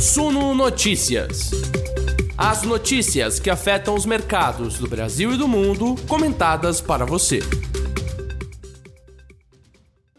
Suno Notícias. As notícias que afetam os mercados do Brasil e do mundo, comentadas para você.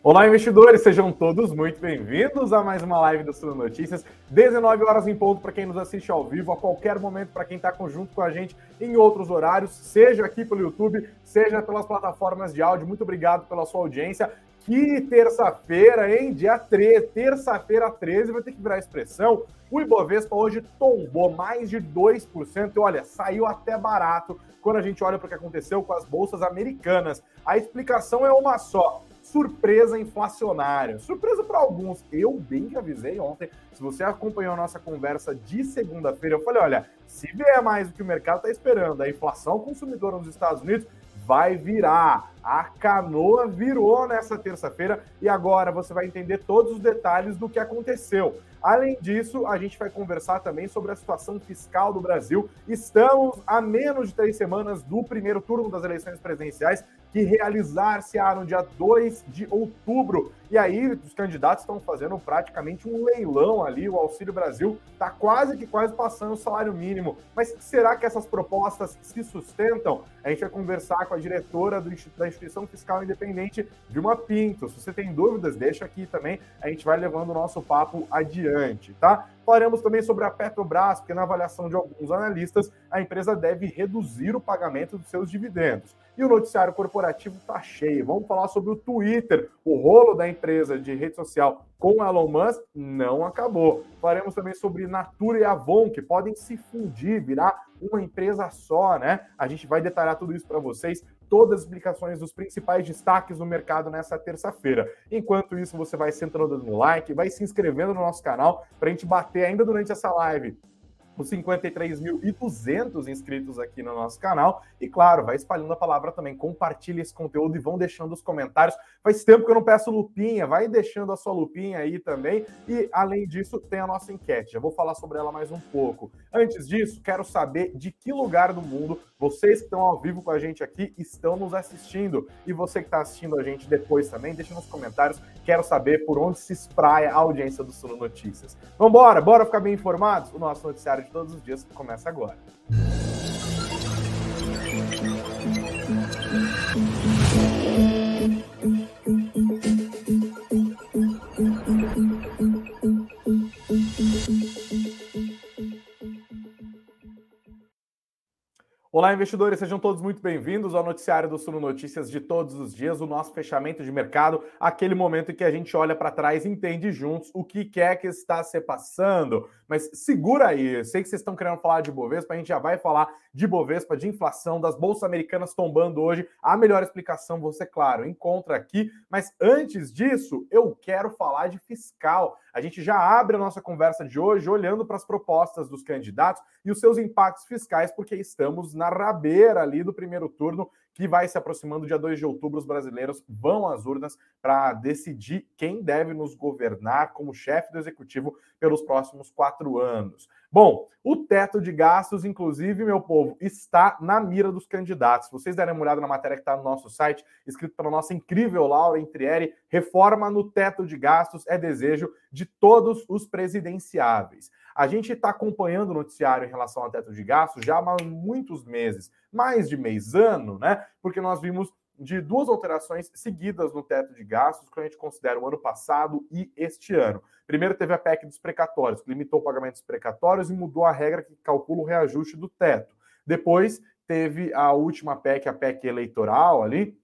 Olá, investidores, sejam todos muito bem-vindos a mais uma live do Suno Notícias. 19 horas em ponto para quem nos assiste ao vivo, a qualquer momento para quem está junto com a gente em outros horários, seja aqui pelo YouTube, seja pelas plataformas de áudio. Muito obrigado pela sua audiência. Que terça-feira, hein? Dia 13, terça-feira 13, vai ter que virar expressão. O Ibovespa hoje tombou mais de 2%. E olha, saiu até barato quando a gente olha para o que aconteceu com as bolsas americanas. A explicação é uma só surpresa inflacionária. Surpresa para alguns. Eu bem que avisei ontem. Se você acompanhou a nossa conversa de segunda-feira, eu falei: olha, se vier mais do que o mercado está esperando, a inflação consumidora nos Estados Unidos vai virar. A canoa virou nessa terça-feira e agora você vai entender todos os detalhes do que aconteceu. Além disso, a gente vai conversar também sobre a situação fiscal do Brasil. Estamos a menos de três semanas do primeiro turno das eleições presidenciais, que realizar-se-á no dia 2 de outubro. E aí, os candidatos estão fazendo praticamente um leilão ali. O Auxílio Brasil está quase que quase passando o salário mínimo. Mas será que essas propostas se sustentam? A gente vai conversar com a diretora do, da Instituição Fiscal Independente, Vilma Pinto. Se você tem dúvidas, deixa aqui também. A gente vai levando o nosso papo adiante adiante, tá? Falaremos também sobre a Petrobras, porque na avaliação de alguns analistas, a empresa deve reduzir o pagamento dos seus dividendos. E o noticiário corporativo está cheio. Vamos falar sobre o Twitter. O rolo da empresa de rede social com Elon Musk não acabou. Falaremos também sobre Natura e Avon, que podem se fundir, virar uma empresa só, né? A gente vai detalhar tudo isso para vocês todas as explicações dos principais destaques do mercado nessa terça-feira. Enquanto isso, você vai sentando no like, vai se inscrevendo no nosso canal para a gente bater ainda durante essa live os 53.200 inscritos aqui no nosso canal. E claro, vai espalhando a palavra também. Compartilhe esse conteúdo e vão deixando os comentários. Faz tempo que eu não peço lupinha, vai deixando a sua lupinha aí também. E além disso, tem a nossa enquete. Já vou falar sobre ela mais um pouco. Antes disso, quero saber de que lugar do mundo vocês que estão ao vivo com a gente aqui estão nos assistindo. E você que está assistindo a gente depois também, deixa nos comentários. Quero saber por onde se espraia a audiência do Suno Notícias. Vambora, bora ficar bem informados? O nosso noticiário de todos os dias começa agora. Olá, investidores, sejam todos muito bem-vindos ao noticiário do Suno Notícias de todos os dias, o nosso fechamento de mercado, aquele momento em que a gente olha para trás e entende juntos o que quer que está se passando. Mas segura aí, eu sei que vocês estão querendo falar de Bovespa, a gente já vai falar de Bovespa, de inflação, das bolsas americanas tombando hoje. A melhor explicação você, claro, encontra aqui. Mas antes disso, eu quero falar de fiscal. A gente já abre a nossa conversa de hoje olhando para as propostas dos candidatos e os seus impactos fiscais, porque estamos na rabeira ali do primeiro turno que vai se aproximando dia 2 de outubro. Os brasileiros vão às urnas para decidir quem deve nos governar como chefe do executivo pelos próximos quatro anos. Bom, o teto de gastos, inclusive, meu povo, está na mira dos candidatos. Se vocês derem uma olhada na matéria que está no nosso site, escrito pela nossa incrível Laura Intrieri, reforma no teto de gastos é desejo de todos os presidenciáveis. A gente está acompanhando o noticiário em relação ao teto de gastos já há muitos meses, mais de mês, ano, né? Porque nós vimos de duas alterações seguidas no teto de gastos, que a gente considera o ano passado e este ano. Primeiro teve a PEC dos precatórios, que limitou o pagamento dos precatórios e mudou a regra que calcula o reajuste do teto. Depois teve a última PEC, a PEC eleitoral ali,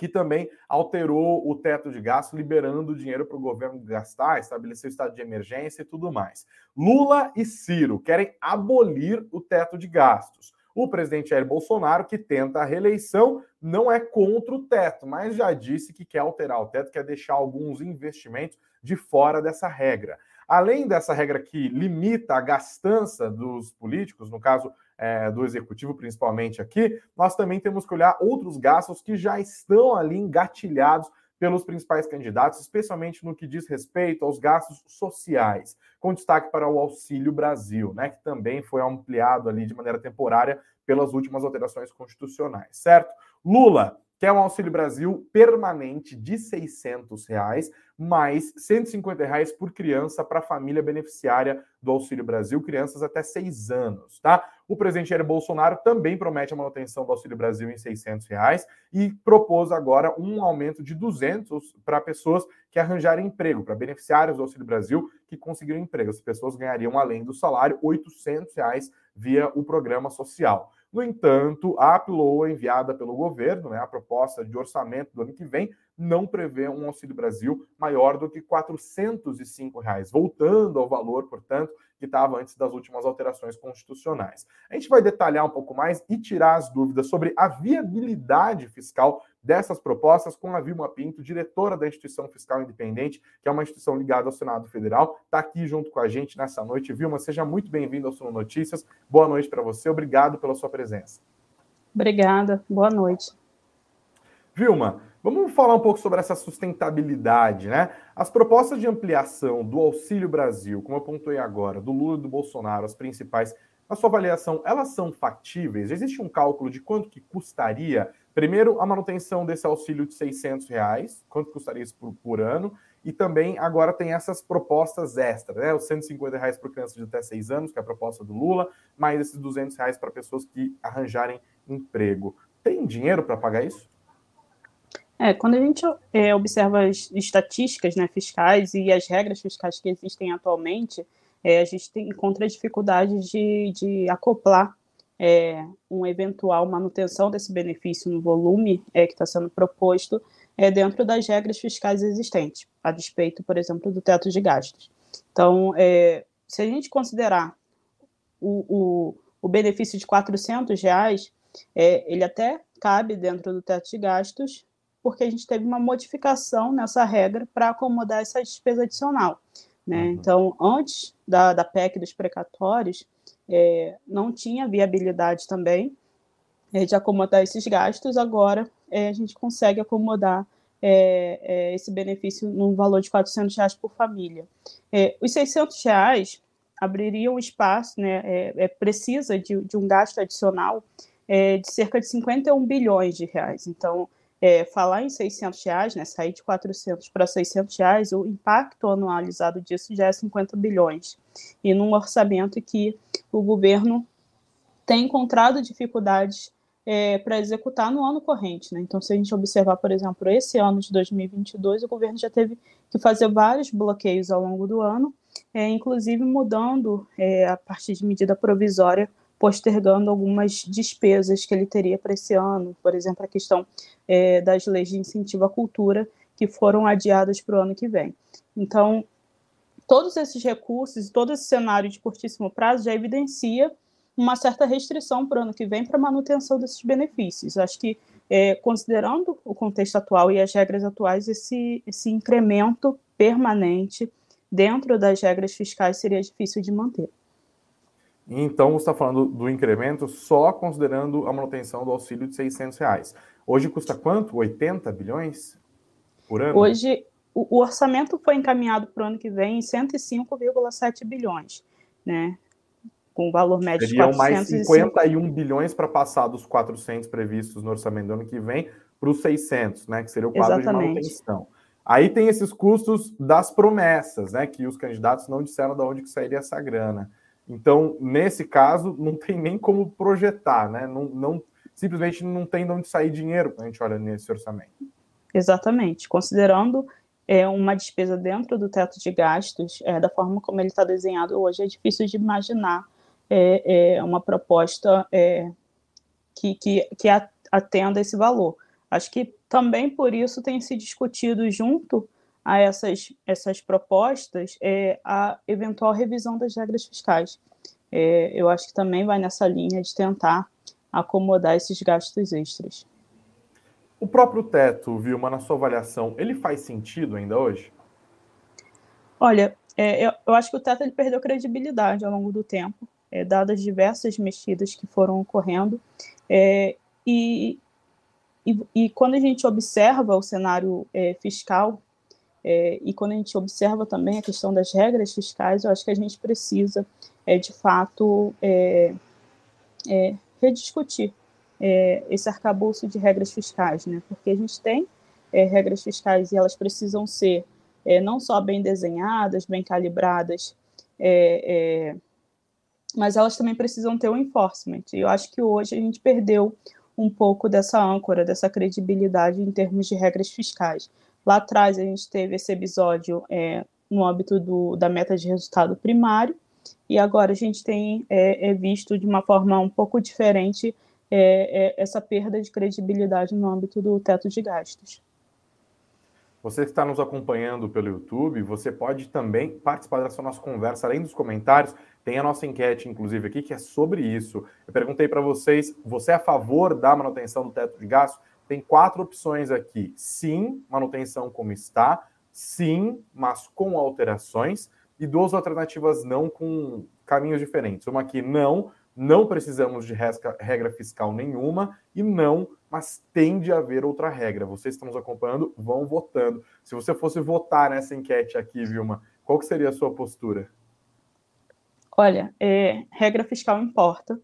que também alterou o teto de gasto, liberando dinheiro para o governo gastar, estabeleceu estado de emergência e tudo mais. Lula e Ciro querem abolir o teto de gastos. O presidente Jair Bolsonaro, que tenta a reeleição, não é contra o teto, mas já disse que quer alterar o teto, quer deixar alguns investimentos de fora dessa regra. Além dessa regra que limita a gastança dos políticos, no caso é, do executivo principalmente aqui, nós também temos que olhar outros gastos que já estão ali engatilhados pelos principais candidatos, especialmente no que diz respeito aos gastos sociais, com destaque para o Auxílio Brasil, né, que também foi ampliado ali de maneira temporária pelas últimas alterações constitucionais, certo? Lula quer um Auxílio Brasil permanente de 600 reais, mais 150 reais por criança para a família beneficiária do Auxílio Brasil, crianças até 6 anos, tá? O presidente Jair Bolsonaro também promete a manutenção do Auxílio Brasil em 600 reais e propôs agora um aumento de 200 para pessoas que arranjarem emprego, para beneficiários do Auxílio Brasil que conseguiram emprego. As pessoas ganhariam, além do salário, 800 reais via o programa social. No entanto, a PLOA enviada pelo governo, né, a proposta de orçamento do ano que vem, não prevê um Auxílio Brasil maior do que 405 reais, voltando ao valor, portanto, que estava antes das últimas alterações constitucionais. A gente vai detalhar um pouco mais e tirar as dúvidas sobre a viabilidade fiscal dessas propostas com a Vilma Pinto, diretora da Instituição Fiscal Independente, que é uma instituição ligada ao Senado Federal, está aqui junto com a gente nessa noite. Vilma, seja muito bem-vinda ao Suno Notícias. Boa noite para você, obrigado pela sua presença. Obrigada, boa noite. Vilma, vamos falar um pouco sobre essa sustentabilidade, né? As propostas de ampliação do Auxílio Brasil, como eu pontuei agora, do Lula e do Bolsonaro, as principais, na sua avaliação, elas são factíveis? Existe um cálculo de quanto que custaria Primeiro, a manutenção desse auxílio de 600 reais, quanto custaria isso por, por ano? E também agora tem essas propostas extras, né? Os 150 reais por criança de até 6 anos, que é a proposta do Lula, mais esses 200 reais para pessoas que arranjarem emprego. Tem dinheiro para pagar isso? É, quando a gente é, observa as estatísticas né, fiscais e as regras fiscais que existem atualmente, é, a gente tem, encontra dificuldade de, de acoplar é, uma eventual manutenção desse benefício no volume é, que está sendo proposto é, dentro das regras fiscais existentes, a despeito, por exemplo, do teto de gastos. Então, é, se a gente considerar o, o, o benefício de 400 reais, é, ele até cabe dentro do teto de gastos, porque a gente teve uma modificação nessa regra para acomodar essa despesa adicional. Né? Uhum. Então, antes da, da PEC dos precatórios, é, não tinha viabilidade também é, de acomodar esses gastos, agora é, a gente consegue acomodar é, é, esse benefício no valor de 400 reais por família. É, os 600 reais abririam espaço, né, precisa de, de, um gasto adicional de cerca de 51 bilhões de reais. Então, é, falar em 600 reais, né, sair de 400 para 600 reais, o impacto anualizado disso já é 50 bilhões. E num orçamento que o governo tem encontrado dificuldades é, para executar no ano corrente. Né? Então, se a gente observar, por exemplo, esse ano de 2022, o governo já teve que fazer vários bloqueios ao longo do ano, é, inclusive mudando, é, a partir de medida provisória, postergando algumas despesas que ele teria para esse ano, por exemplo, a questão é, das leis de incentivo à cultura, que foram adiadas para o ano que vem. Então, todos esses recursos e todo esse cenário de curtíssimo prazo já evidencia uma certa restrição para o ano que vem para a manutenção desses benefícios. Acho que, é, considerando o contexto atual e as regras atuais, esse, esse incremento permanente dentro das regras fiscais seria difícil de manter. Então, você está falando do incremento só considerando a manutenção do auxílio de 600 reais. Hoje custa quanto? 80 bilhões por ano? Hoje, o, o orçamento foi encaminhado para o ano que vem em 105,7 bilhões, né? Com o valor médio Seriam de 405. mais 51 bilhões para passar dos 400 previstos no orçamento do ano que vem para os 600, né? Que seria o quadro Exatamente. de manutenção. Aí tem esses custos das promessas, né? Que os candidatos não disseram de onde que sairia essa grana. Então, nesse caso, não tem nem como projetar, né? Não, não simplesmente não tem de onde sair dinheiro quando a gente olha nesse orçamento. Exatamente. Considerando é, uma despesa dentro do teto de gastos, é, da forma como ele está desenhado hoje, é difícil de imaginar é, é uma proposta é, que, que, que atenda esse valor. Acho que também por isso tem se discutido junto a essas, essas propostas é a eventual revisão das regras fiscais. É, eu acho que também vai nessa linha de tentar acomodar esses gastos extras. O próprio teto, Vilma, na sua avaliação, ele faz sentido ainda hoje? Olha, é, eu, eu, acho que o teto ele perdeu credibilidade ao longo do tempo, é, dadas diversas mexidas que foram ocorrendo. É, e, e, e, quando a gente observa o cenário é, fiscal é, e quando a gente observa também a questão das regras fiscais, eu acho que a gente precisa, é, de fato, é, é rediscutir é, esse arcabouço de regras fiscais, né? porque a gente tem é, regras fiscais e elas precisam ser é, não só bem desenhadas, bem calibradas, é, mas elas também precisam ter um enforcement. E eu acho que hoje a gente perdeu um pouco dessa âncora, dessa credibilidade em termos de regras fiscais. Lá atrás a gente teve esse episódio é, no âmbito do, da meta de resultado primário, e agora a gente tem é, é visto de uma forma um pouco diferente é, é, essa perda de credibilidade no âmbito do teto de gastos. Você que está nos acompanhando pelo YouTube, você pode também participar dessa nossa conversa, além dos comentários, tem a nossa enquete, inclusive, aqui, que é sobre isso. Eu perguntei para vocês: você é a favor da manutenção do teto de gastos? Tem quatro opções aqui. Sim, manutenção como está. Sim, mas com alterações. E duas alternativas não com caminhos diferentes. Uma aqui, não, não precisamos de regra fiscal nenhuma. E não, mas tem de haver outra regra. Vocês estão nos acompanhando, vão votando. Se você fosse votar nessa enquete aqui, Vilma, qual que seria a sua postura? Olha, é, regra fiscal importa.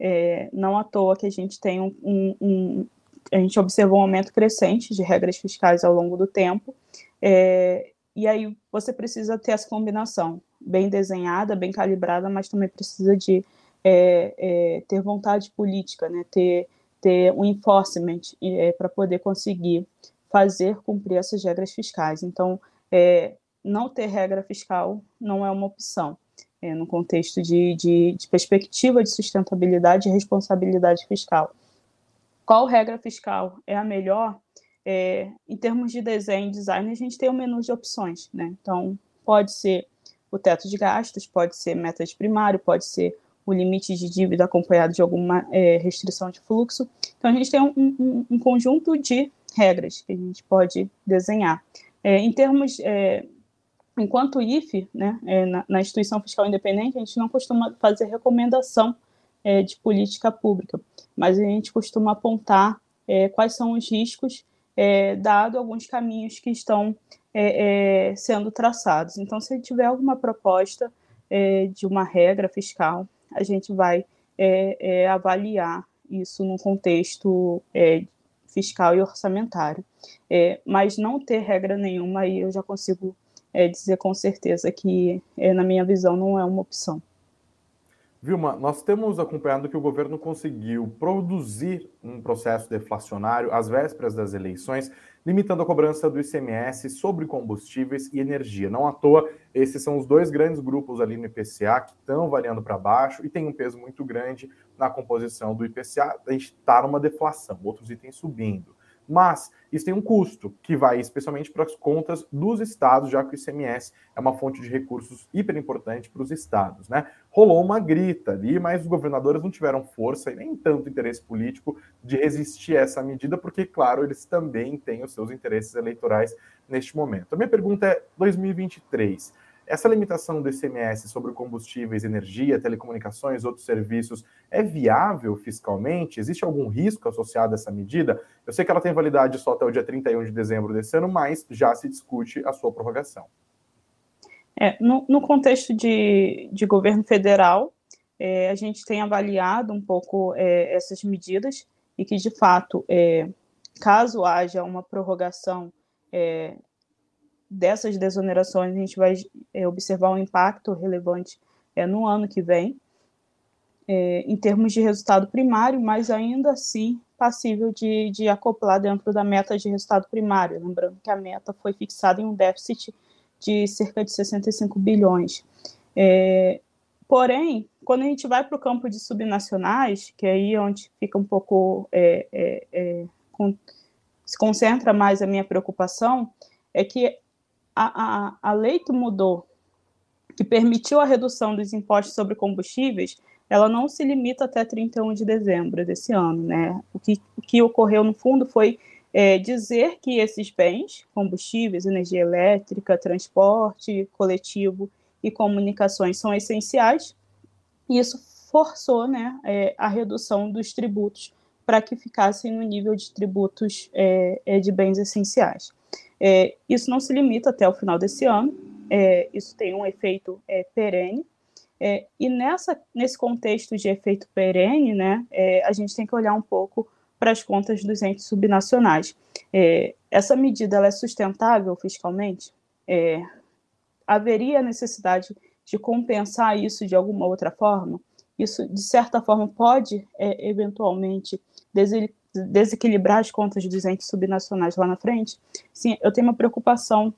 É, não à toa que a gente tem um, um, um, a gente observou um aumento crescente de regras fiscais ao longo do tempo. É, e aí você precisa ter essa combinação bem desenhada, bem calibrada, mas também precisa de é, é, ter vontade política, né? ter ter um enforcement é, para poder conseguir fazer cumprir essas regras fiscais. Então, é, não ter regra fiscal não é uma opção. É, no contexto de, de, de, perspectiva de sustentabilidade e responsabilidade fiscal. Qual regra fiscal é a melhor? É, em termos de desenho e design, a gente tem um menu de opções. Né? Então, pode ser o teto de gastos, pode ser meta de primário, pode ser o limite de dívida acompanhado de alguma é, restrição de fluxo. Então, a gente tem um, um, um, conjunto de regras que a gente pode desenhar. É, em termos, é, enquanto IFE, né, é, na, na, instituição fiscal independente, a gente não costuma fazer recomendação é, de política pública, mas a gente costuma apontar é, quais são os riscos, dado alguns caminhos que estão sendo traçados. Então, se tiver alguma proposta de uma regra fiscal a gente vai é, é, avaliar isso num contexto é, fiscal e orçamentário. É, mas não ter regra nenhuma, aí eu já consigo é, dizer com certeza que, é, na minha visão, não é uma opção. Vilma, nós temos acompanhado que o governo conseguiu produzir um processo deflacionário às vésperas das eleições, limitando a cobrança do ICMS sobre combustíveis e energia. Não à toa, esses são os dois grandes grupos ali no IPCA que estão variando para baixo e tem um peso muito grande na composição do IPCA. A gente está numa deflação, outros itens subindo. Mas isso tem um custo, que vai especialmente para as contas dos estados, já que o ICMS é uma fonte de recursos hiper importante para os estados. Né? Rolou uma grita ali, mas os governadores não tiveram força e nem tanto interesse político de resistir a essa medida, porque, claro, eles também têm os seus interesses eleitorais neste momento. A minha pergunta é: 2023 essa limitação do ICMS sobre combustíveis, energia, telecomunicações, outros serviços, é viável fiscalmente? Existe algum risco associado a essa medida? Eu sei que ela tem validade só até o dia 31 de dezembro desse ano, mas já se discute a sua prorrogação. É, no, no, contexto de, de governo federal, é, a gente tem avaliado um pouco é, essas medidas e que, de fato, é, caso haja uma prorrogação é, dessas desonerações, a gente vai é, observar um impacto relevante é, no ano que vem, é, em termos de resultado primário, mas ainda assim passível de, de acoplar dentro da meta de resultado primário. Lembrando que a meta foi fixada em um déficit de cerca de 65 bilhões. É, porém, quando a gente vai para o campo de subnacionais, que é aí onde fica um pouco é, é, é, com, se concentra mais a minha preocupação, é que a, a, a lei que mudou, que permitiu a redução dos impostos sobre combustíveis, ela não se limita até 31 de dezembro desse ano, né? O que, o que ocorreu no fundo foi é, dizer que esses bens, combustíveis, energia elétrica, transporte coletivo e comunicações são essenciais, e isso forçou né, é, a redução dos tributos para que ficassem no nível de tributos é, é de bens essenciais. É, isso não se limita até o final desse ano, é, isso tem um efeito é, perene, é, e nessa, nesse contexto de efeito perene, né, é, a gente tem que olhar um pouco para as contas dos entes subnacionais. É, essa medida é sustentável fiscalmente? haveria necessidade de compensar isso de alguma outra forma? Isso, de certa forma, pode, eventualmente, desequilibrar as contas dos entes subnacionais lá na frente? Sim, eu tenho uma preocupação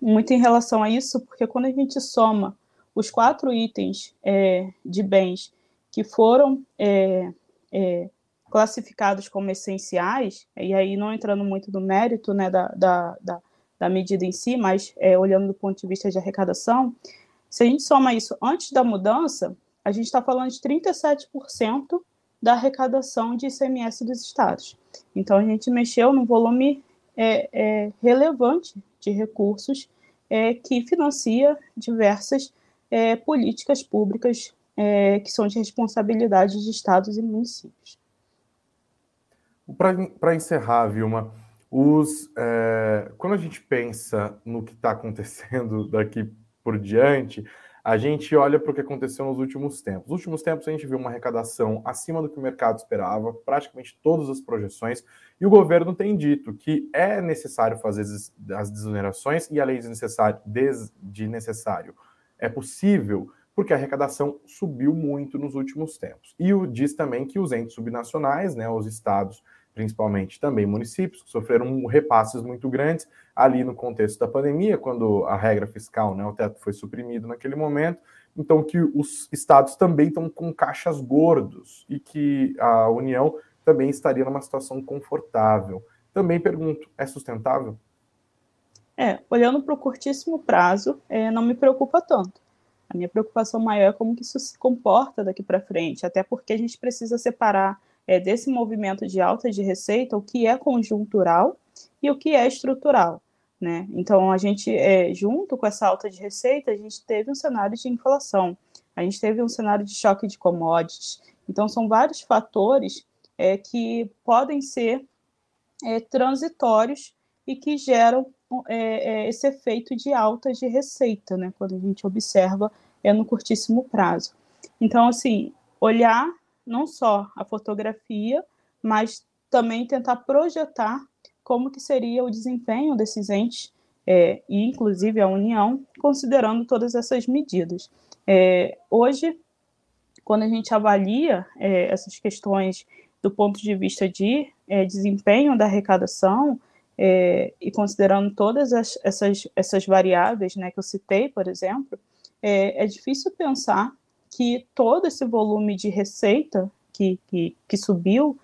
muito em relação a isso, porque quando a gente soma os quatro itens é, de bens que foram é, é, classificados como essenciais, e aí não entrando muito no mérito né, da, da, da, da medida em si, mas é, olhando do ponto de vista de arrecadação, se a gente soma isso antes da mudança, a gente está falando de 37% da arrecadação de ICMS dos estados. Então, a gente mexeu num volume é, é, relevante de recursos é, que financia diversas é, políticas públicas é, que são de responsabilidade de estados e municípios. Para encerrar, Vilma, os, é, quando a gente pensa no que está acontecendo daqui por diante, a gente olha para o que aconteceu nos últimos tempos. Nos últimos tempos, a gente viu uma arrecadação acima do que o mercado esperava, praticamente todas as projeções, e o governo tem dito que é necessário fazer as desonerações e a lei de necessário, de necessário é possível porque a arrecadação subiu muito nos últimos tempos. E o, diz também que os entes subnacionais, né, os estados principalmente também municípios, que sofreram repasses muito grandes ali no contexto da pandemia, quando a regra fiscal, né, o teto foi suprimido naquele momento, então que os estados também estão com caixas gordos e que a União também estaria numa situação confortável. Também pergunto, é sustentável? É, olhando para o curtíssimo prazo, é, não me preocupa tanto. A minha preocupação maior é como que isso se comporta daqui para frente, até porque a gente precisa separar é, desse movimento de alta de receita o que é conjuntural e o que é estrutural. Né? Então, a gente, é, junto com essa alta de receita, a gente teve um cenário de inflação, a gente teve um cenário de choque de commodities. Então, são vários fatores é, que podem ser é, transitórios e que geram é, é, esse efeito de alta de receita, né? quando a gente observa é no curtíssimo prazo. Então, assim, olhar não só a fotografia, mas também tentar projetar como que seria o desempenho desses entes, é, e inclusive a União, considerando todas essas medidas. É, hoje, quando a gente avalia é, essas questões do ponto de vista de é, desempenho da arrecadação, é, e considerando todas as, essas, essas variáveis né, que eu citei, por exemplo, é, é difícil pensar que todo esse volume de receita que, que, que subiu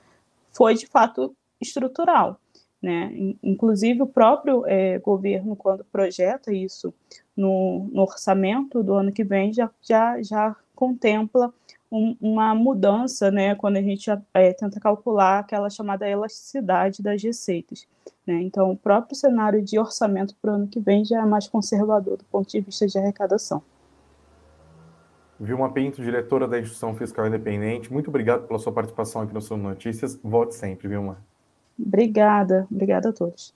foi de fato estrutural. Né? Inclusive, o próprio é, governo, quando projeta isso no, no, orçamento do ano que vem, já, já, já contempla um, uma mudança né, quando a gente é, tenta calcular aquela chamada elasticidade das receitas. Né? Então, o próprio cenário de orçamento para o ano que vem já é mais conservador do ponto de vista de arrecadação. Vilma Pinto, diretora da Instituição Fiscal Independente, muito obrigado pela sua participação aqui no Sul Notícias. Volte sempre, Vilma. Obrigada, obrigada a todos.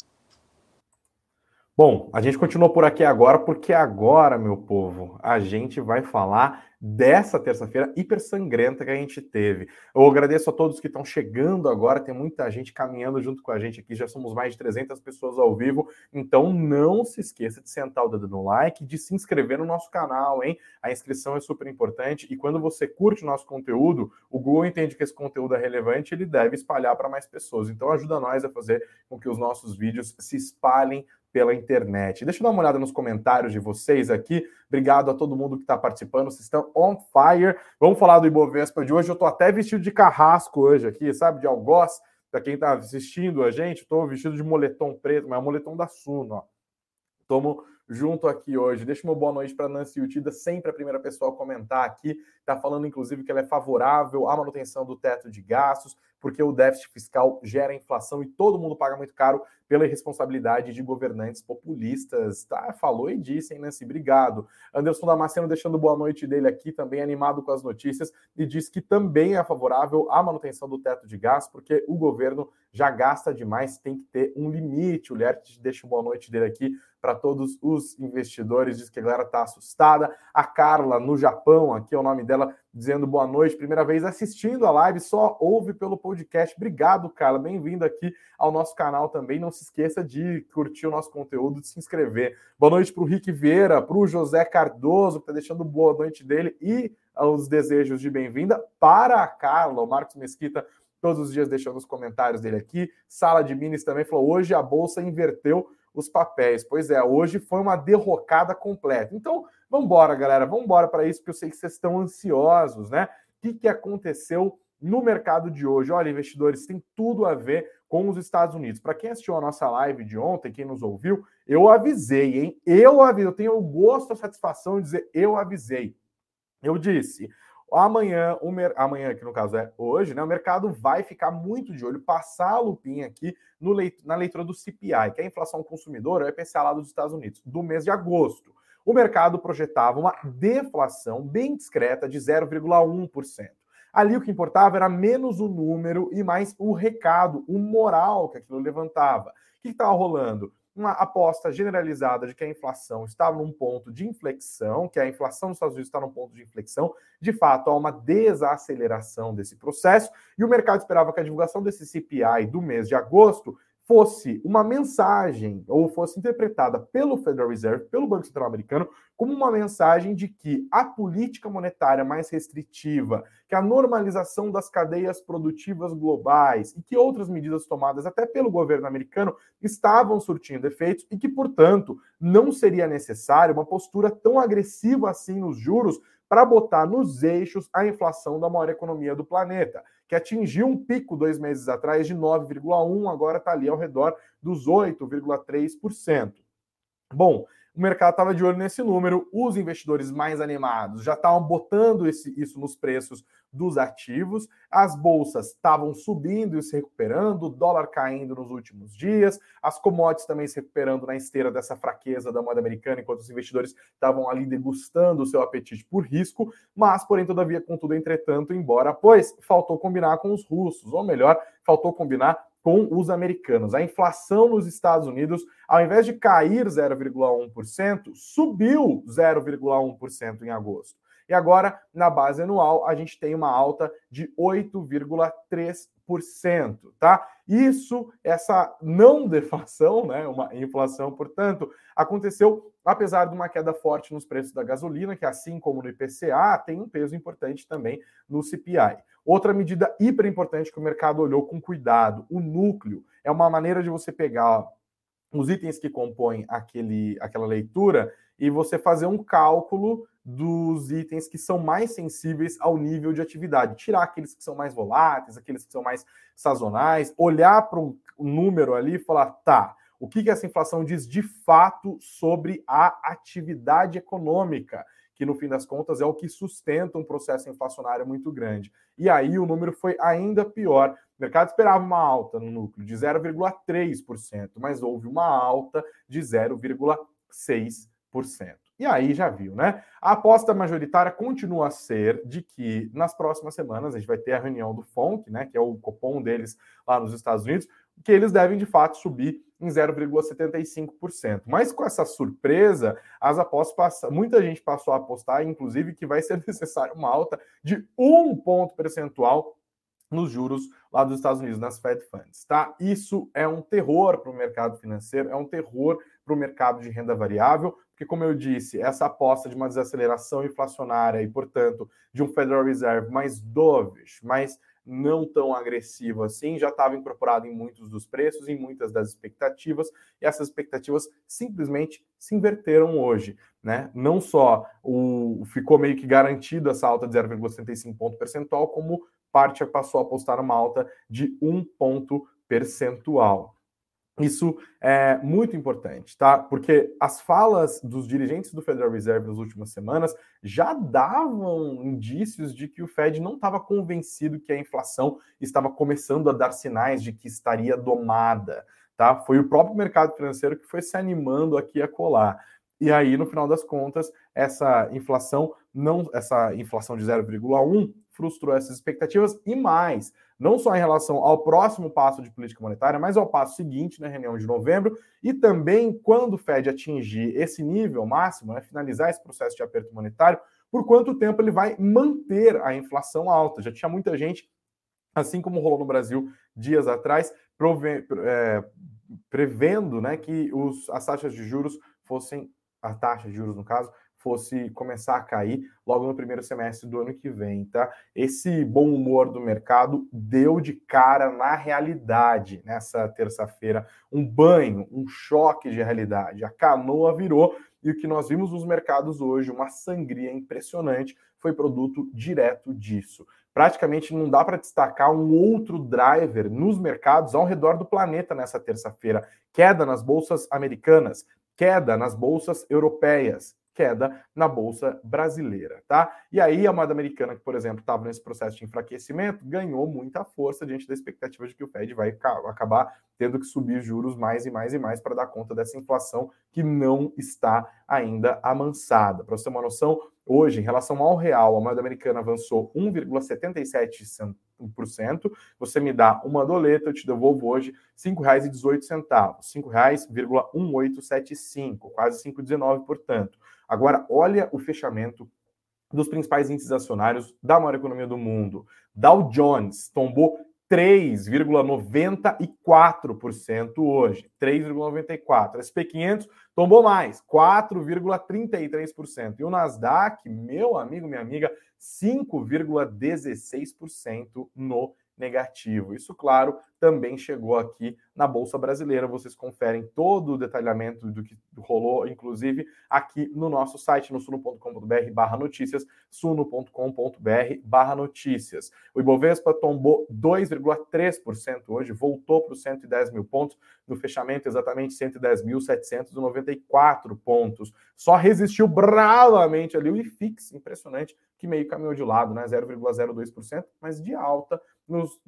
Bom, a gente continua por aqui agora, porque agora, meu povo, a gente vai falar dessa terça-feira hiper sangrenta que a gente teve. Eu agradeço a todos que estão chegando agora, tem muita gente caminhando junto com a gente aqui, já somos mais de 300 pessoas ao vivo, então não se esqueça de sentar o dedo no like, de se inscrever no nosso canal, hein? A inscrição é super importante e quando você curte o nosso conteúdo, o Google entende que esse conteúdo é relevante, ele deve espalhar para mais pessoas. Então ajuda nós a fazer com que os nossos vídeos se espalhem pela internet. Deixa eu dar uma olhada nos comentários de vocês aqui. Obrigado a todo mundo que está participando. Vocês estão on fire. Vamos falar do Ibovespa de hoje. Eu estou até vestido de carrasco hoje aqui, sabe? De algoz. Para quem está assistindo a gente, estou vestido de moletom preto, mas é moletom da Suno. Ó. Junto aqui hoje. Deixa uma boa noite para Nancy Utida, sempre a primeira pessoa a comentar aqui. Está falando, inclusive, que ela é favorável à manutenção do teto de gastos, porque o déficit fiscal gera inflação e todo mundo paga muito caro pela irresponsabilidade de governantes populistas. Tá? Falou e disse, hein, Nancy? Obrigado. Anderson Damasceno deixando boa noite dele aqui, também animado com as notícias, e diz que também é favorável à manutenção do teto de gastos, porque o governo já gasta demais, tem que ter um limite. O Lert deixa boa noite dele aqui para todos os investidores. Diz que a galera está assustada. A Carla, no Japão, aqui é o nome dela, dizendo boa noite. Primeira vez assistindo a live, só ouve pelo podcast. Obrigado, Carla. Bem-vindo aqui ao nosso canal também. Não se esqueça de curtir o nosso conteúdo, de se inscrever. Boa noite para o Rick Vieira, para o José Cardoso, que está deixando boa noite dele e os desejos de bem-vinda para a Carla, o Marcos Mesquita todos os dias deixando os comentários dele aqui. Sala de Minis também falou: hoje a bolsa inverteu os papéis. Pois é, hoje foi uma derrocada completa. Então, vamos embora, galera, vamos embora para isso, porque eu sei que vocês estão ansiosos, né? O que, que aconteceu no mercado de hoje? Olha, investidores, tem tudo a ver com os Estados Unidos. Para quem assistiu a nossa live de ontem, quem nos ouviu, eu avisei, hein? Eu avisei, eu tenho o gosto, a satisfação de dizer eu avisei. Eu disse, Amanhã, o mer... amanhã, que no caso é hoje, né? O mercado vai ficar muito de olho, passar a lupinha aqui no leit... na leitura do CPI, que é a inflação consumidora, o IPCA lá dos Estados Unidos, do mês de agosto. O mercado projetava uma deflação bem discreta de 0,1%. Ali o que importava era menos o número e mais o recado, o moral que aquilo levantava. O que estava rolando? Uma aposta generalizada de que a inflação estava num ponto de inflexão, que a inflação nos Estados Unidos está num ponto de inflexão. De fato, há uma desaceleração desse processo e o mercado esperava que a divulgação desse CPI do mês de agosto fosse uma mensagem ou fosse interpretada pelo Federal Reserve, pelo Banco Central Americano, como uma mensagem de que a política monetária mais restritiva, que a normalização das cadeias produtivas globais e que outras medidas tomadas até pelo governo americano estavam surtindo efeitos e que, portanto, não seria necessário uma postura tão agressiva assim nos juros para botar nos eixos a inflação da maior economia do planeta que atingiu um pico dois meses atrás de 9,1%, agora está ali ao redor dos 8,3%. Bom, o mercado estava de olho nesse número, os investidores mais animados já estavam botando esse, isso nos preços dos ativos, as bolsas estavam subindo e se recuperando, o dólar caindo nos últimos dias, as commodities também se recuperando na esteira dessa fraqueza da moeda americana, enquanto os investidores estavam ali degustando o seu apetite por risco, mas, porém, todavia, contudo, entretanto, embora, pois faltou combinar com os russos, ou melhor, faltou combinar com os americanos. A inflação nos Estados Unidos, ao invés de cair 0,1%, subiu 0,1% em agosto. E agora, na base anual, a gente tem uma alta de 8,3%, tá? Isso, essa não deflação, né, uma inflação, portanto, aconteceu apesar de uma queda forte nos preços da gasolina, que assim como no IPCA, tem um peso importante também no CPI. Outra medida hiper importante que o mercado olhou com cuidado, o núcleo, é uma maneira de você pegar os itens que compõem aquele, aquela leitura e você fazer um cálculo dos itens que são mais sensíveis ao nível de atividade, tirar aqueles que são mais voláteis, aqueles que são mais sazonais, olhar para um número ali e falar, tá, o que, que essa inflação diz de fato sobre a atividade econômica, que no fim das contas é o que sustenta um processo inflacionário muito grande. E aí o número foi ainda pior. O mercado esperava uma alta no núcleo de 0,3%, mas houve uma alta de 0,6%. E aí já viu, né? A aposta majoritária continua a ser de que nas próximas semanas a gente vai ter a reunião do FONC, né, que é o cupom deles lá nos Estados Unidos, que eles devem de fato subir em 0,75%. Mas com essa surpresa, as apostas passam, muita gente passou a apostar, inclusive, que vai ser necessário uma alta de um ponto percentual nos juros lá dos Estados Unidos, nas Fed Funds, tá? Isso é um terror para o mercado financeiro, é um terror para o mercado de renda variável, porque, como eu disse, essa aposta de uma desaceleração inflacionária e, portanto, de um Federal Reserve mais dovish, mais não tão agressivo assim, já estava incorporado em muitos dos preços, em muitas das expectativas, e essas expectativas simplesmente se inverteram hoje. Né? Não só o, ficou meio que garantido essa alta de 0,75 ponto percentual, como parte passou a apostar uma alta de um ponto percentual. Isso é muito importante, tá? Porque as falas dos dirigentes do Federal Reserve nas últimas semanas já davam indícios de que o Fed não estava convencido que a inflação estava começando a dar sinais de que estaria domada, tá? Foi o próprio mercado financeiro que foi se animando aqui a colar. E aí, no final das contas, essa inflação não, essa inflação de 0,1 frustrou essas expectativas e mais, não só em relação ao próximo passo de política monetária, mas ao passo seguinte, na reunião de novembro, e também quando o Fed atingir esse nível máximo, né, finalizar esse processo de aperto monetário, por quanto tempo ele vai manter a inflação alta. Já tinha muita gente, assim como rolou no Brasil dias atrás, prove, é, prevendo né, que os, as taxas de juros fossem, a taxa de juros no caso, fosse começar a cair logo no primeiro semestre do ano que vem, tá? Esse bom humor do mercado deu de cara na realidade nessa terça-feira, um banho, um choque de realidade. A canoa virou e o que nós vimos nos mercados hoje, uma sangria impressionante, foi produto direto disso. Praticamente não dá para destacar um outro driver nos mercados ao redor do planeta nessa terça-feira. Queda nas bolsas americanas, queda nas bolsas europeias, queda na bolsa brasileira, tá? E aí a moeda americana, que por exemplo estava nesse processo de enfraquecimento, ganhou muita força diante da expectativa de que o Fed vai acabar tendo que subir juros mais e mais e mais para dar conta dessa inflação que não está ainda amansada. Para você ter uma noção, hoje, em relação ao real, a moeda americana avançou 1,77%. Você me dá uma doleta, eu te devolvo hoje R$ 5,18, R$ 5,1875, quase 5,19, portanto. Agora, olha o fechamento dos principais índices acionários da maior economia do mundo. Dow Jones tombou 3,94% hoje, 3,94%. SP 500 tombou mais, 4,33%. E o Nasdaq, meu amigo, minha amiga, 5,16% no negativo. Isso, claro, também chegou aqui na Bolsa Brasileira. Vocês conferem todo o detalhamento do que rolou, inclusive aqui no nosso site, no suno.com.br barra notícias, suno.com.br barra notícias. O Ibovespa tombou 2,3% hoje, voltou para os 110 mil pontos, no fechamento exatamente 110.794 pontos. Só resistiu bravamente ali o IFIX, impressionante, que meio caminhou de lado, né? 0,02%, mas de alta nos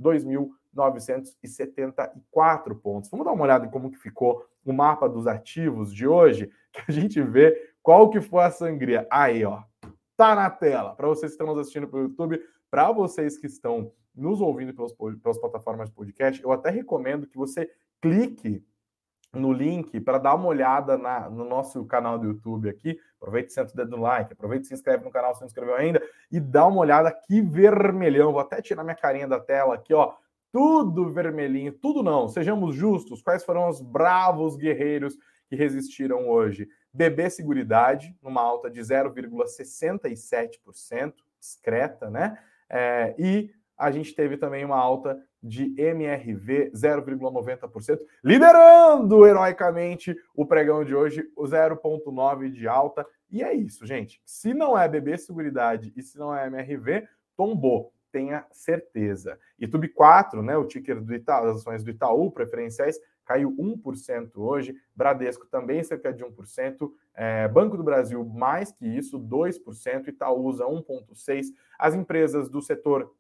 2.974 pontos. Vamos dar uma olhada em como que ficou o mapa dos ativos de hoje, que a gente vê qual que foi a sangria. Aí, ó, tá na tela. Para vocês que estão nos assistindo pelo YouTube, para vocês que estão nos ouvindo pelas, pelas plataformas de podcast, eu até recomendo que você clique no link para dar uma olhada na, no nosso canal do YouTube aqui. Aproveite e senta o dedo no like, aproveite e se inscreve no canal se não inscreveu ainda e dá uma olhada aqui vermelhão. Vou até tirar minha carinha da tela aqui, ó. Tudo vermelhinho, tudo não. Sejamos justos. Quais foram os bravos guerreiros que resistiram hoje? BB Seguridade, numa alta de 0,67%, discreta, né? É, e a gente teve também uma alta de MRV 0,90%, liderando heroicamente o pregão de hoje, o 0,9% de alta. E é isso, gente. Se não é BB Seguridade e se não é MRV, tombou. Tenha certeza. YouTube 4, né, o ticker do Itaú, as ações do Itaú preferenciais, caiu 1% hoje. Bradesco também cerca de 1%. É, Banco do Brasil mais que isso, 2%. Itaúsa 1,6%. As empresas do setor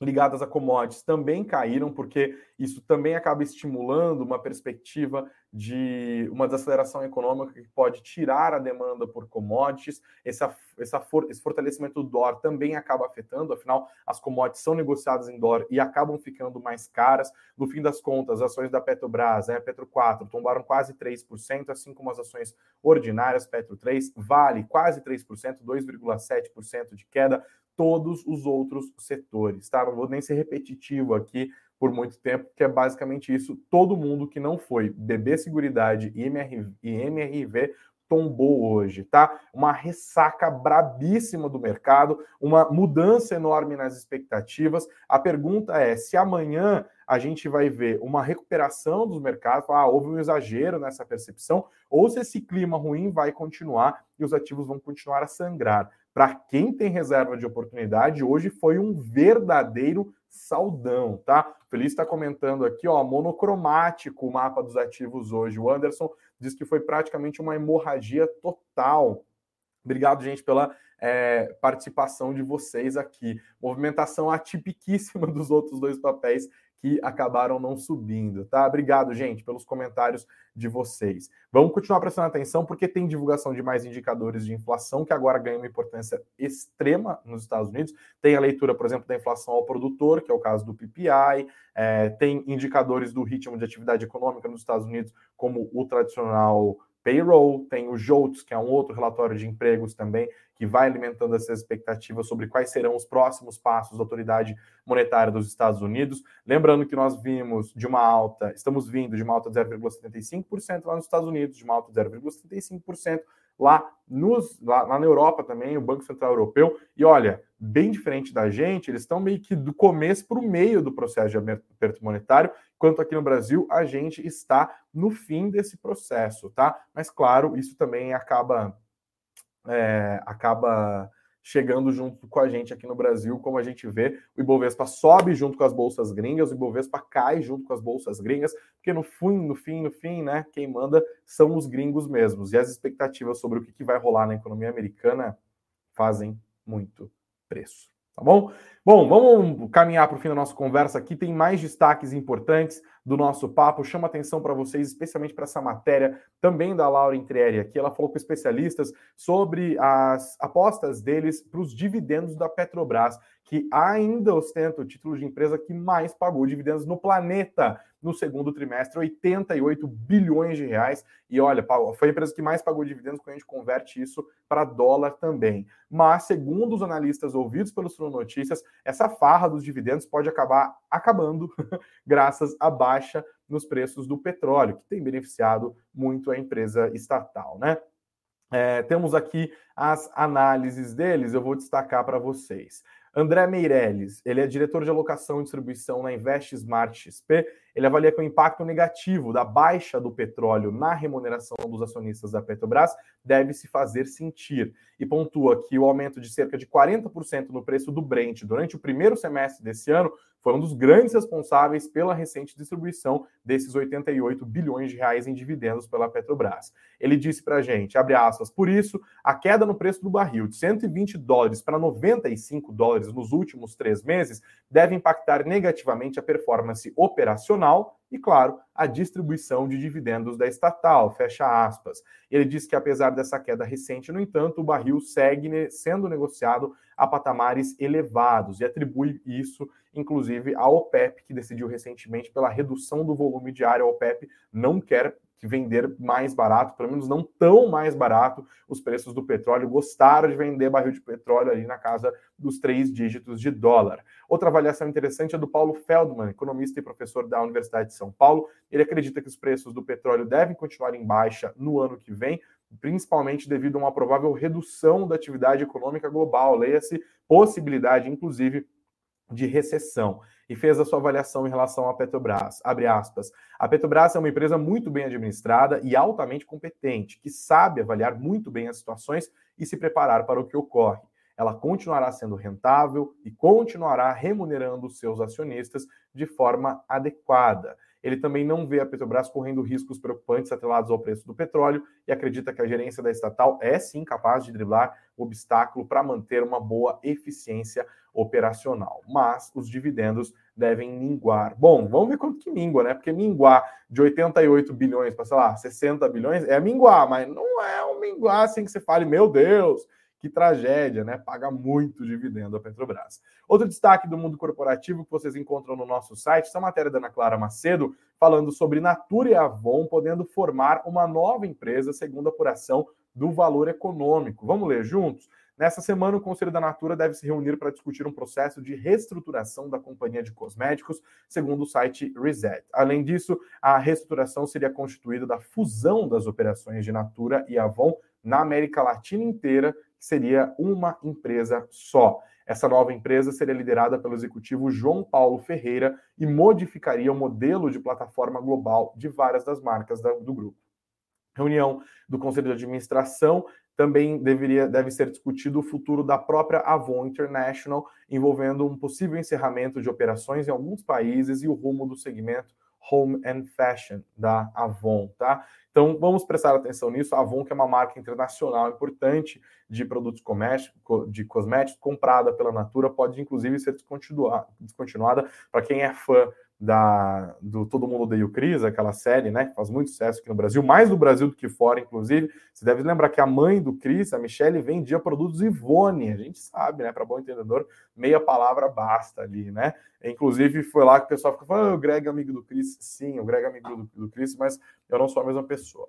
ligadas a commodities também caíram, porque isso também acaba estimulando uma perspectiva de uma desaceleração econômica que pode tirar a demanda por commodities. Essa, essa for, esse fortalecimento do dólar também acaba afetando, afinal, as commodities são negociadas em dólar e acabam ficando mais caras. No fim das contas, as ações da Petrobras, né, Petro 4, tombaram quase 3%, assim como as ações ordinárias, Petro 3, Vale quase 3%, 2,7% de queda todos os outros setores, tá? Não vou nem ser repetitivo aqui por muito tempo, que é basicamente isso. Todo mundo que não foi BB Seguridade e MRV, e MRV tombou hoje, tá? Uma ressaca brabíssima do mercado, uma mudança enorme nas expectativas. A pergunta é se amanhã a gente vai ver uma recuperação dos mercados, ah, houve um exagero nessa percepção, ou se esse clima ruim vai continuar e os ativos vão continuar a sangrar. Para quem tem reserva de oportunidade, hoje foi um verdadeiro saldão, tá? Feliz está comentando aqui, ó, monocromático o mapa dos ativos hoje. O Anderson diz que foi praticamente uma hemorragia total. Obrigado, gente, pela é, participação de vocês aqui. Movimentação atipiquíssima dos outros dois papéis que acabaram não subindo, tá? Obrigado, gente, pelos comentários de vocês. Vamos continuar prestando atenção porque tem divulgação de mais indicadores de inflação que agora ganham uma importância extrema nos Estados Unidos. Tem a leitura, por exemplo, da inflação ao produtor, que é o caso do PPI, é, tem indicadores do ritmo de atividade econômica nos Estados Unidos, como o tradicional payroll, tem o JOLTS, que é um outro relatório de empregos também, que vai alimentando essas expectativas sobre quais serão os próximos passos da autoridade monetária dos Estados Unidos. Lembrando que nós vimos de uma alta, estamos vindo de uma alta de 0,75% lá nos Estados Unidos, de uma alta de 0,75% lá, nos, lá, lá na Europa também, o Banco Central Europeu. E olha, bem diferente da gente, eles estão meio que do começo para o meio do processo de aperto monetário, enquanto aqui no Brasil a gente está no fim desse processo, tá? Mas claro, isso também acaba é, acaba chegando junto com a gente aqui no Brasil, como a gente vê, o Ibovespa sobe junto com as bolsas gringas, o Ibovespa cai junto com as bolsas gringas, porque no fim, no fim, no fim, né, quem manda são os gringos mesmos. E as expectativas sobre o que vai rolar na economia americana fazem muito preço. Tá bom? Bom, vamos caminhar para o fim da nossa conversa aqui. Tem mais destaques importantes do nosso papo. Chama atenção para vocês, especialmente para essa matéria também da Laura Intrieri aqui. Ela falou com especialistas sobre as apostas deles para os dividendos da Petrobras, que ainda ostenta o título de empresa que mais pagou dividendos no planeta no segundo trimestre, 88 bilhões de reais. E olha, foi a empresa que mais pagou dividendos quando a gente converte isso para dólar também. Mas, segundo os analistas ouvidos pelos Suno Notícias, essa farra dos dividendos pode acabar acabando graças à baixa nos preços do petróleo, que tem beneficiado muito a empresa estatal, né? É, temos aqui as análises deles, eu vou destacar para vocês. André Meirelles, ele é diretor de alocação e distribuição na Invest Smart XP. Ele avalia que o impacto negativo da baixa do petróleo na remuneração dos acionistas da Petrobras deve se fazer sentir. E pontua que o aumento de cerca de 40% no preço do Brent durante o primeiro semestre desse ano foi um dos grandes responsáveis pela recente distribuição desses 88 bilhões de reais em dividendos pela Petrobras. Ele disse para a gente, abre aspas, por isso, a queda no preço do barril de 120 dólares para 95 dólares nos últimos três meses deve impactar negativamente a performance operacional e, claro, a distribuição de dividendos da estatal, fecha aspas. Ele diz que, apesar dessa queda recente, no entanto, o barril segue sendo negociado a patamares elevados e atribui isso, inclusive, à OPEP, que decidiu recentemente pela redução do volume diário. A OPEP não quer que vender mais barato, pelo menos não tão mais barato, os preços do petróleo. Gostaram de vender barril de petróleo ali na casa dos três dígitos de dólar. Outra avaliação interessante é do Paulo Feldman, economista e professor da Universidade de São Paulo. Ele acredita que os preços do petróleo devem continuar em baixa no ano que vem, principalmente devido a uma provável redução da atividade econômica global. Leia-se possibilidade, inclusive, de recessão e fez a sua avaliação em relação à Petrobras. Abre aspas. A Petrobras é uma empresa muito bem administrada e altamente competente, que sabe avaliar muito bem as situações e se preparar para o que ocorre. Ela continuará sendo rentável e continuará remunerando seus acionistas de forma adequada. Ele também não vê a Petrobras correndo riscos preocupantes atrelados ao preço do petróleo e acredita que a gerência da estatal é sim capaz de driblar o obstáculo para manter uma boa eficiência operacional. Mas os dividendos devem minguar. Bom, vamos ver quanto que mingua, né? Porque minguar de 88 bilhões para, sei lá, 60 bilhões é minguar, mas não é um minguar assim que você fale, meu Deus, que tragédia, né? Paga muito dividendo a Petrobras. Outro destaque do mundo corporativo que vocês encontram no nosso site, essa matéria da Ana Clara Macedo, falando sobre Natura e Avon podendo formar uma nova empresa segundo a apuração do valor econômico. Vamos ler juntos? Nessa semana, o Conselho da Natura deve se reunir para discutir um processo de reestruturação da companhia de cosméticos, segundo o site Reset. Além disso, a reestruturação seria constituída da fusão das operações de Natura e Avon na América Latina inteira, seria uma empresa só. Essa nova empresa seria liderada pelo executivo João Paulo Ferreira e modificaria o modelo de plataforma global de várias das marcas do grupo. Reunião do Conselho de Administração também deveria, deve ser discutido o futuro da própria Avon International, envolvendo um possível encerramento de operações em alguns países e o rumo do segmento Home and Fashion da Avon, tá? Então vamos prestar atenção nisso. A Avon, que é uma marca internacional importante de produtos de cosméticos, comprada pela Natura, pode inclusive ser descontinuada. Para quem é fã da, do Todo Mundo Odeia o Cris, aquela série, né? Que faz muito sucesso aqui no Brasil, mais no Brasil do que fora, inclusive. Você deve lembrar que a mãe do Cris, a Michelle, vendia produtos Ivone. A gente sabe, né? Para bom entendedor, meia palavra basta ali, né? Inclusive, foi lá que o pessoal ficou falando: ah, o Greg é amigo do Cris. Sim, o Greg é amigo do, do Cris, mas eu não sou a mesma pessoa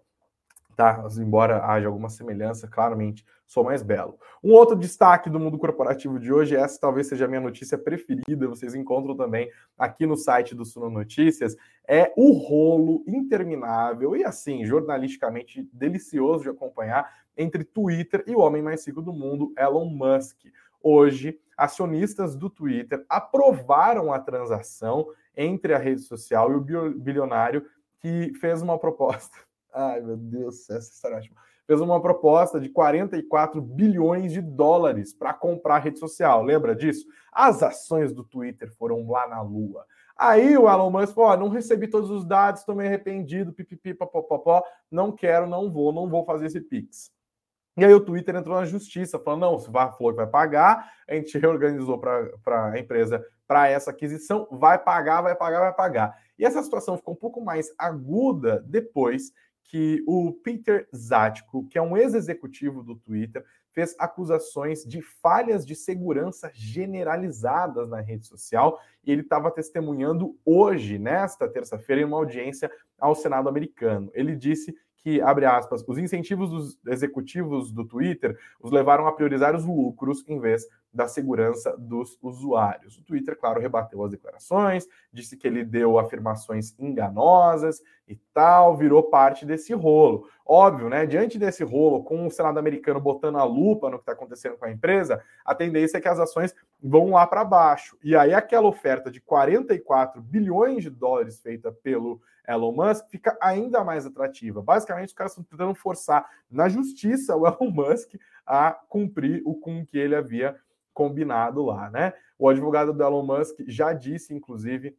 tá? Embora haja alguma semelhança, claramente sou mais belo. Um outro destaque do mundo corporativo de hoje, essa talvez seja a minha notícia preferida, vocês encontram também aqui no site do Suno Notícias, é o rolo interminável e assim, jornalisticamente delicioso de acompanhar entre Twitter e o homem mais rico do mundo, Elon Musk. Hoje, acionistas do Twitter aprovaram a transação entre a rede social e o bilionário que fez uma proposta Ai, meu Deus, essa história é ótima. Fez uma proposta de 44 bilhões de dólares para comprar a rede social. Lembra disso? As ações do Twitter foram lá na lua. Aí o Elon Musk falou: não recebi todos os dados, estou meio arrependido, pipipi, papapó, não quero, não vou, não vou fazer esse Pix. E aí o Twitter entrou na justiça, falando: não, se falou que vai pagar, a gente reorganizou para a empresa para essa aquisição, vai pagar, vai pagar, vai pagar. E essa situação ficou um pouco mais aguda depois que o Peter Zatko, que é um ex-executivo do Twitter, fez acusações de falhas de segurança generalizadas na rede social e ele estava testemunhando hoje, nesta terça-feira, em uma audiência ao Senado americano. Ele disse que, abre aspas, os incentivos dos executivos do Twitter os levaram a priorizar os lucros em vez da segurança dos usuários. O Twitter, claro, rebateu as declarações, disse que ele deu afirmações enganosas e tal, virou parte desse rolo. Óbvio, né? Diante desse rolo, com o Senado americano botando a lupa no que está acontecendo com a empresa, a tendência é que as ações vão lá para baixo. E aí aquela oferta de 44 bilhões de dólares feita pelo Elon Musk fica ainda mais atrativa. Basicamente, os caras estão tentando forçar na justiça o Elon Musk a cumprir o com que ele havia combinado lá, né? O advogado do Elon Musk já disse, inclusive,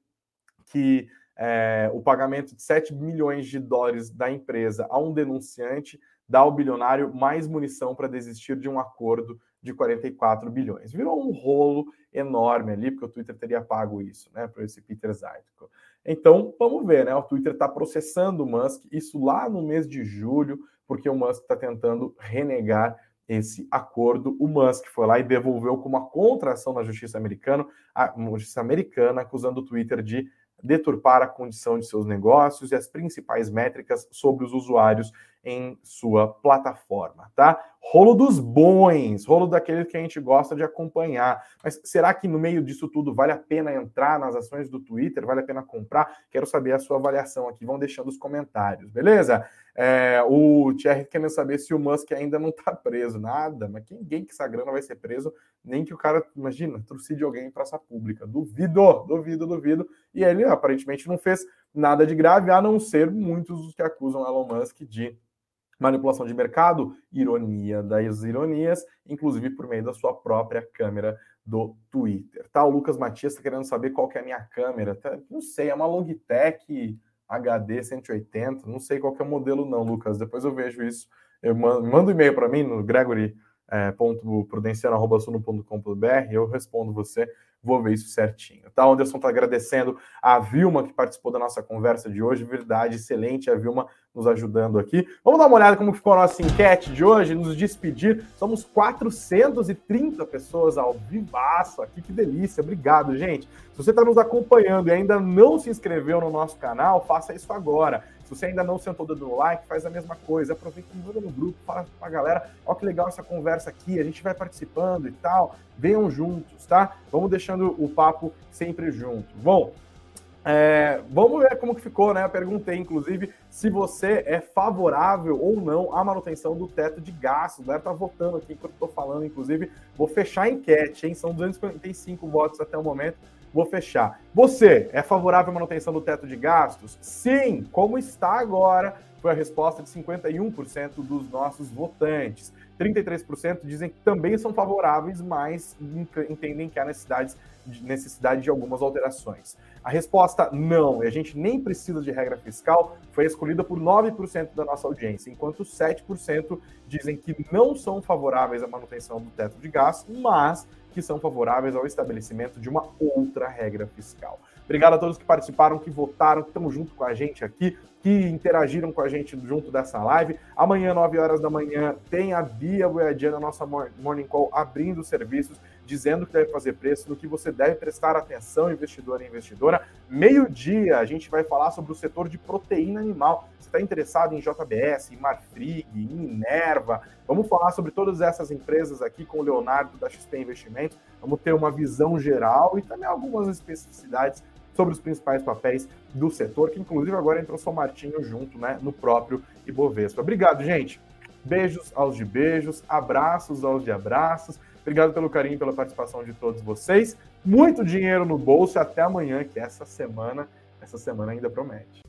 que é, o pagamento de 7 milhões de dólares da empresa a um denunciante dá ao bilionário mais munição para desistir de um acordo de 44 bilhões. Virou um rolo enorme ali, porque o Twitter teria pago isso, né, para esse Peter Zaitko. Então, vamos ver, né? O Twitter está processando o Musk, isso lá no mês de julho, porque o Musk está tentando renegar esse acordo. O Musk foi lá e devolveu com uma contração na justiça americana, a justiça americana acusando o Twitter de deturpar a condição de seus negócios e as principais métricas sobre os usuários em sua plataforma, tá? Rolo dos bons, rolo daqueles que a gente gosta de acompanhar. Mas será que no meio disso tudo vale a pena entrar nas ações do Twitter? Vale a pena comprar? Quero saber a sua avaliação aqui. Vão deixando os comentários, beleza? É, o Thierry querendo saber se o Musk ainda não está preso. Nada, mas ninguém que essa grana vai ser preso, nem que o cara, imagina, trucide alguém em praça pública. Duvido, duvido, duvido. E ele aparentemente não fez nada de grave, a não ser muitos os que acusam Elon Musk de manipulação de mercado, ironia das ironias, inclusive por meio da sua própria câmera do Twitter. Tá, o Lucas Matias está querendo saber qual que é a minha câmera. Tá, não sei, é uma Logitech HD 180, não sei qual que é o modelo não, Lucas. Depois eu vejo isso. Eu mando, manda um e-mail para mim no gregory.prudenciano.suno.com.br é, eu respondo você vou ver isso certinho. Tá, o Anderson está agradecendo a Vilma que participou da nossa conversa de hoje, verdade, excelente a Vilma nos ajudando aqui. Vamos dar uma olhada como ficou a nossa enquete de hoje, nos despedir. Somos 430 pessoas ao vivaço aqui, que delícia. Obrigado, gente. Se você está nos acompanhando e ainda não se inscreveu no nosso canal, faça isso agora. Se você ainda não sentou o dedo no like, faz a mesma coisa. Aproveita e manda no grupo, fala com a galera. Olha que legal essa conversa aqui, a gente vai participando e tal. Venham juntos, tá? Vamos deixando o papo sempre junto. Bom, é, vamos ver como que ficou, né? Eu perguntei, inclusive, se você é favorável ou não à manutenção do teto de gastos. Galera tá votando aqui enquanto eu tô falando, inclusive. Vou fechar a enquete, hein? São 245 votos até o momento. Vou fechar. Você é favorável à manutenção do teto de gastos? Sim, como está agora, foi a resposta de 51% dos nossos votantes. 33% dizem que também são favoráveis, mas entendem que há necessidade, necessidade de algumas alterações. A resposta não, e a gente nem precisa de regra fiscal, foi escolhida por 9% da nossa audiência, enquanto 7% dizem que não são favoráveis à manutenção do teto de gastos, mas que são favoráveis ao estabelecimento de uma outra regra fiscal. Obrigado a todos que participaram, que votaram, que estão junto com a gente aqui, que interagiram com a gente junto dessa live. Amanhã, 9 horas da manhã, tem a Bia Boiadiana, nossa Morning Call, abrindo serviços dizendo que deve fazer preço, no que você deve prestar atenção, investidor e investidora. Meio-dia, a gente vai falar sobre o setor de proteína animal. Você está interessado em JBS, em Marfrig, em Minerva? Vamos falar sobre todas essas empresas aqui com o Leonardo da XP Investimentos. Vamos ter uma visão geral e também algumas especificidades sobre os principais papéis do setor, que inclusive agora entrou São Martinho junto, né, no próprio Ibovespa. Obrigado, gente. Beijos aos de beijos, abraços aos de abraços. Obrigado pelo carinho pela participação de todos vocês. Muito dinheiro no bolso. Até amanhã, que essa semana, essa semana ainda promete.